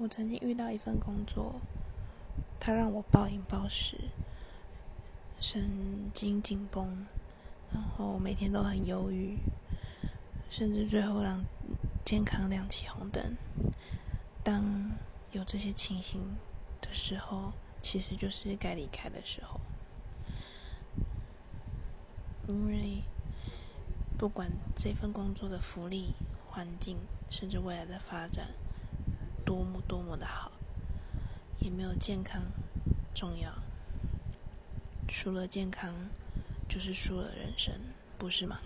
我曾经遇到一份工作，它让我暴饮暴食，神经紧绷，然后每天都很忧郁，甚至最后让健康亮起红灯。当有这些情形的时候，其实就是该离开的时候，因为不管这份工作的福利、环境，甚至未来的发展。多么多么的好，也没有健康重要。输了健康，就是输了人生，不是吗？